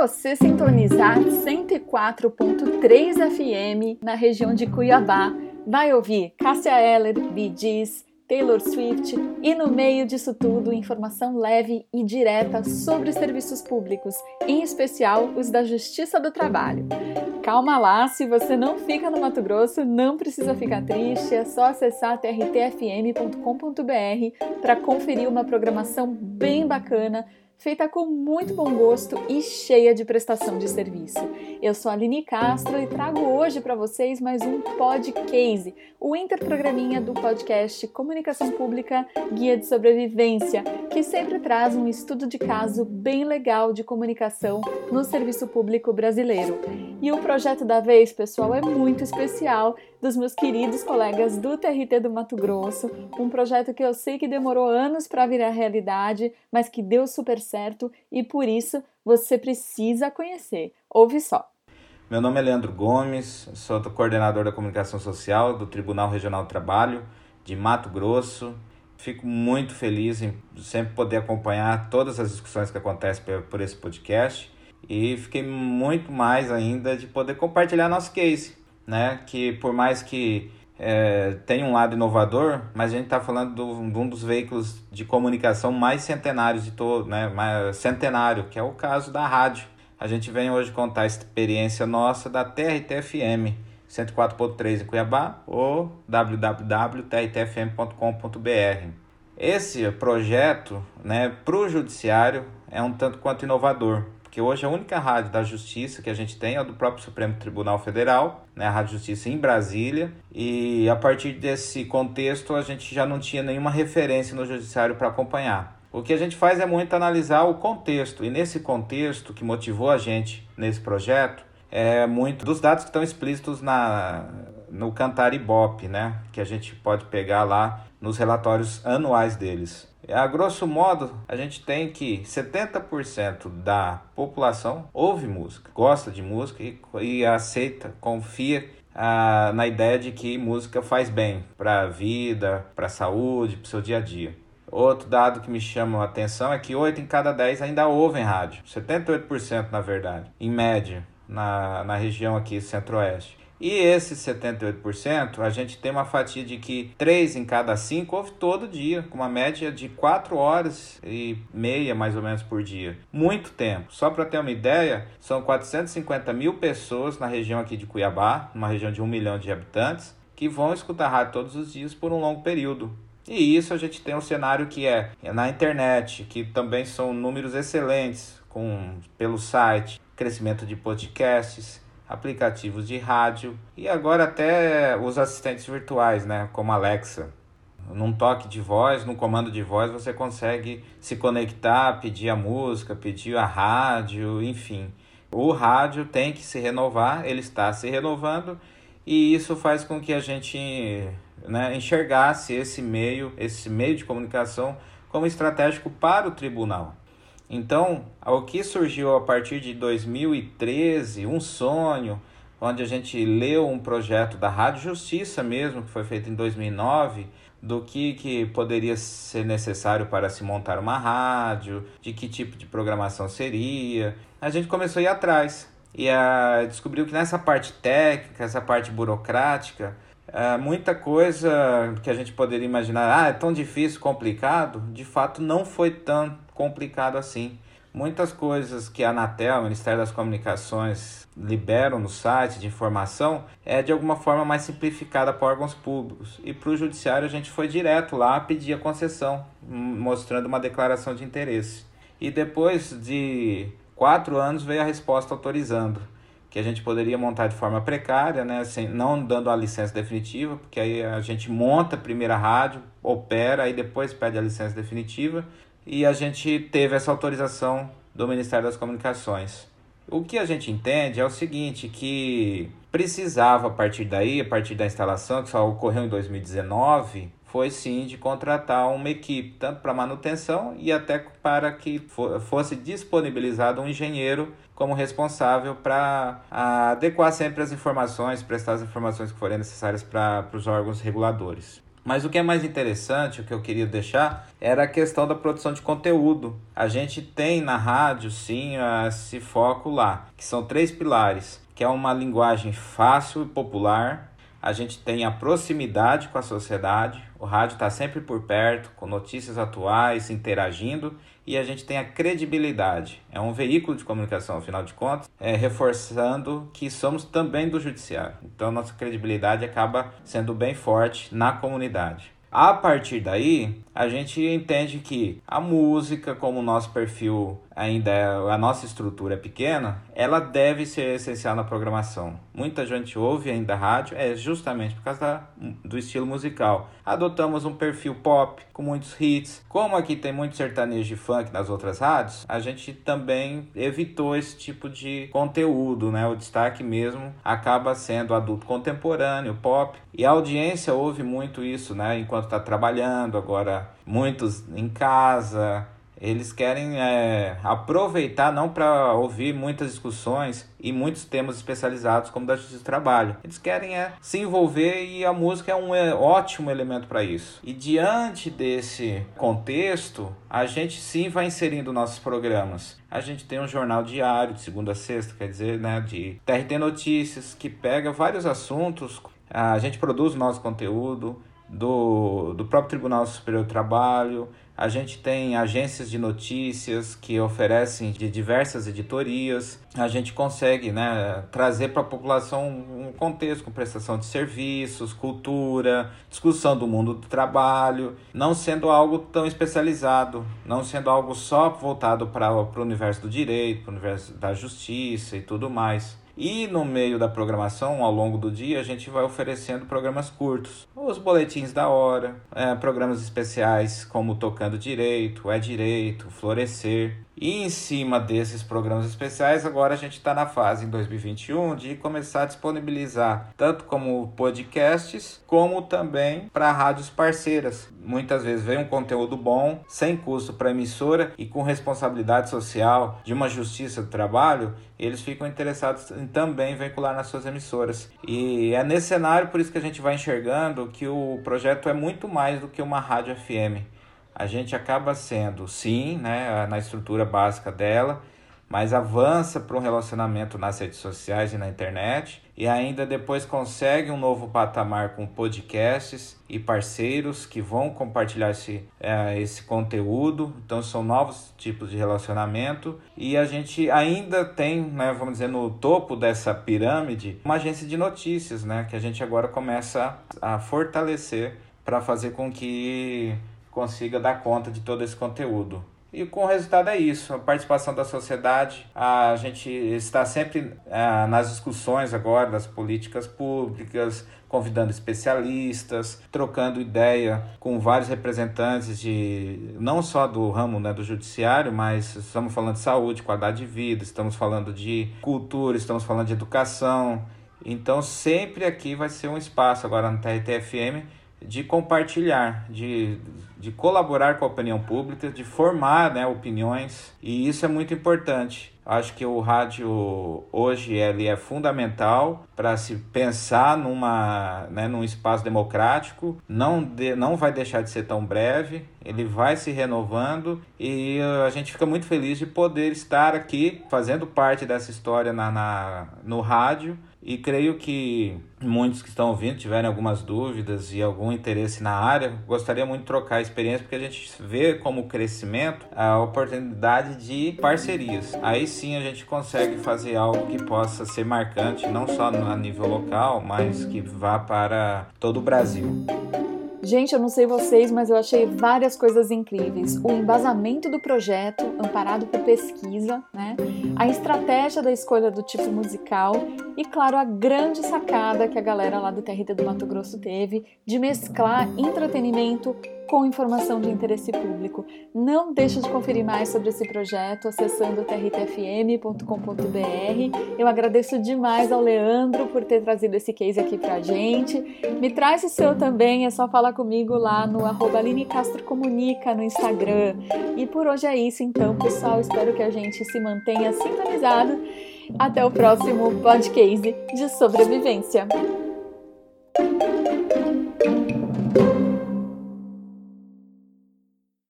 você sintonizar 104.3 FM na região de Cuiabá, vai ouvir Cássia Eller, Bee Taylor Swift e, no meio disso tudo, informação leve e direta sobre os serviços públicos, em especial os da Justiça do Trabalho. Calma lá, se você não fica no Mato Grosso, não precisa ficar triste, é só acessar trtfm.com.br para conferir uma programação bem bacana feita com muito bom gosto e cheia de prestação de serviço. Eu sou a Aline Castro e trago hoje para vocês mais um podcast, o interprograminha do podcast Comunicação Pública Guia de Sobrevivência, que sempre traz um estudo de caso bem legal de comunicação no serviço público brasileiro. E o projeto da vez, pessoal, é muito especial dos meus queridos colegas do TRT do Mato Grosso, um projeto que eu sei que demorou anos para virar realidade, mas que deu super certo e por isso você precisa conhecer. Ouve só. Meu nome é Leandro Gomes, sou coordenador da comunicação social do Tribunal Regional do Trabalho de Mato Grosso. Fico muito feliz em sempre poder acompanhar todas as discussões que acontecem por esse podcast e fiquei muito mais ainda de poder compartilhar nosso case né? Que por mais que é, tenha um lado inovador, mas a gente está falando do, de um dos veículos de comunicação mais centenários de todo, né? Mais centenário, que é o caso da rádio. A gente vem hoje contar a experiência nossa da TRTFM 104.3 em Cuiabá ou www.trtfm.com.br. Esse projeto, né, para o judiciário é um tanto quanto inovador, porque hoje a única rádio da justiça que a gente tem é a do próprio Supremo Tribunal Federal, né, a Rádio Justiça em Brasília, e a partir desse contexto a gente já não tinha nenhuma referência no judiciário para acompanhar. O que a gente faz é muito analisar o contexto, e nesse contexto que motivou a gente nesse projeto, é muito dos dados que estão explícitos na, no Cantar Ibope, né, que a gente pode pegar lá nos relatórios anuais deles. A grosso modo, a gente tem que 70% da população ouve música, gosta de música e, e aceita, confia ah, na ideia de que música faz bem para a vida, para a saúde, para o seu dia a dia. Outro dado que me chama a atenção é que 8 em cada 10 ainda ouvem rádio, 78% na verdade, em média, na, na região aqui centro-oeste. E esses 78%, a gente tem uma fatia de que 3 em cada 5 ouve todo dia, com uma média de 4 horas e meia mais ou menos por dia. Muito tempo. Só para ter uma ideia, são 450 mil pessoas na região aqui de Cuiabá, uma região de 1 milhão de habitantes, que vão escutar rádio todos os dias por um longo período. E isso a gente tem um cenário que é, na internet, que também são números excelentes com pelo site, crescimento de podcasts, aplicativos de rádio e agora até os assistentes virtuais, né, como Alexa. Num toque de voz, num comando de voz, você consegue se conectar, pedir a música, pedir a rádio, enfim. O rádio tem que se renovar, ele está se renovando e isso faz com que a gente né, enxergasse esse meio, esse meio de comunicação como estratégico para o tribunal. Então, o que surgiu a partir de 2013, um sonho, onde a gente leu um projeto da Rádio Justiça mesmo, que foi feito em 2009, do que, que poderia ser necessário para se montar uma rádio, de que tipo de programação seria. A gente começou a ir atrás e a, descobriu que nessa parte técnica, essa parte burocrática, é, muita coisa que a gente poderia imaginar, ah, é tão difícil, complicado, de fato não foi tão complicado assim. Muitas coisas que a Anatel, o Ministério das Comunicações, liberam no site de informação é de alguma forma mais simplificada para órgãos públicos. E para o judiciário a gente foi direto lá pedir a concessão, mostrando uma declaração de interesse. E depois de quatro anos veio a resposta autorizando que a gente poderia montar de forma precária, né, sem, não dando a licença definitiva, porque aí a gente monta a primeira rádio, opera, e depois pede a licença definitiva, e a gente teve essa autorização do Ministério das Comunicações. O que a gente entende é o seguinte, que precisava a partir daí, a partir da instalação, que só ocorreu em 2019, foi sim de contratar uma equipe, tanto para manutenção e até para que fosse disponibilizado um engenheiro como responsável para adequar sempre as informações, prestar as informações que forem necessárias para os órgãos reguladores. Mas o que é mais interessante, o que eu queria deixar, era a questão da produção de conteúdo. A gente tem na rádio, sim, esse foco lá, que são três pilares, que é uma linguagem fácil e popular, a gente tem a proximidade com a sociedade, o rádio está sempre por perto, com notícias atuais, interagindo, e a gente tem a credibilidade. É um veículo de comunicação, afinal de contas, é, reforçando que somos também do judiciário. Então, nossa credibilidade acaba sendo bem forte na comunidade. A partir daí, a gente entende que a música, como o nosso perfil ainda é, a nossa estrutura é pequena, ela deve ser essencial na programação. Muita gente ouve ainda rádio é justamente por causa da, do estilo musical. Adotamos um perfil pop com muitos hits. Como aqui tem muito sertanejo e funk nas outras rádios, a gente também evitou esse tipo de conteúdo, né? O destaque mesmo acaba sendo adulto contemporâneo, pop, e a audiência ouve muito isso, né? Enquanto está trabalhando, agora muitos em casa. Eles querem é, aproveitar não para ouvir muitas discussões e muitos temas especializados como da justiça do trabalho. Eles querem é, se envolver e a música é um é, ótimo elemento para isso. E diante desse contexto, a gente sim vai inserindo nossos programas. A gente tem um jornal diário de segunda a sexta, quer dizer, né, de TRT Notícias, que pega vários assuntos. A gente produz o nosso conteúdo, do, do próprio Tribunal Superior do Trabalho. A gente tem agências de notícias que oferecem de diversas editorias. A gente consegue né, trazer para a população um contexto com prestação de serviços, cultura, discussão do mundo do trabalho, não sendo algo tão especializado, não sendo algo só voltado para o universo do direito, para o universo da justiça e tudo mais. E no meio da programação, ao longo do dia, a gente vai oferecendo programas curtos, os boletins da hora, é, programas especiais como Tocando Direito, É Direito, Florescer. E em cima desses programas especiais, agora a gente está na fase em 2021 de começar a disponibilizar tanto como podcasts, como também para rádios parceiras. Muitas vezes vem um conteúdo bom, sem custo para a emissora e com responsabilidade social de uma justiça do trabalho, eles ficam interessados em também vincular nas suas emissoras. E é nesse cenário por isso que a gente vai enxergando que o projeto é muito mais do que uma rádio FM a gente acaba sendo, sim, né, na estrutura básica dela, mas avança para um relacionamento nas redes sociais e na internet e ainda depois consegue um novo patamar com podcasts e parceiros que vão compartilhar esse, é, esse conteúdo. Então são novos tipos de relacionamento e a gente ainda tem, né, vamos dizer, no topo dessa pirâmide, uma agência de notícias, né, que a gente agora começa a fortalecer para fazer com que consiga dar conta de todo esse conteúdo. E com o resultado é isso, a participação da sociedade. A gente está sempre ah, nas discussões agora das políticas públicas, convidando especialistas, trocando ideia com vários representantes de não só do ramo né, do judiciário, mas estamos falando de saúde, qualidade de vida, estamos falando de cultura, estamos falando de educação. Então sempre aqui vai ser um espaço agora no TRTFM de compartilhar, de, de colaborar com a opinião pública, de formar né, opiniões, e isso é muito importante. Acho que o rádio hoje ele é fundamental para se pensar numa, né, num espaço democrático, não, de, não vai deixar de ser tão breve, ele vai se renovando. E a gente fica muito feliz de poder estar aqui fazendo parte dessa história na, na no rádio e creio que muitos que estão ouvindo tiverem algumas dúvidas e algum interesse na área, gostaria muito de trocar a experiência, porque a gente vê como crescimento a oportunidade de parcerias. Aí sim a gente consegue fazer algo que possa ser marcante, não só a nível local, mas que vá para todo o Brasil. Gente, eu não sei vocês, mas eu achei várias coisas incríveis. O embasamento do projeto, amparado por pesquisa, né? A estratégia da escolha do tipo musical e, claro, a grande sacada que a galera lá do TRT do Mato Grosso teve de mesclar entretenimento com informação de interesse público. Não deixe de conferir mais sobre esse projeto acessando trtfm.com.br. Eu agradeço demais ao Leandro por ter trazido esse case aqui pra gente. Me traz o seu também, é só falar comigo lá no arroba Aline Castro Comunica no Instagram. E por hoje é isso então, pessoal. Espero que a gente se mantenha sintonizado. Até o próximo podcast de sobrevivência.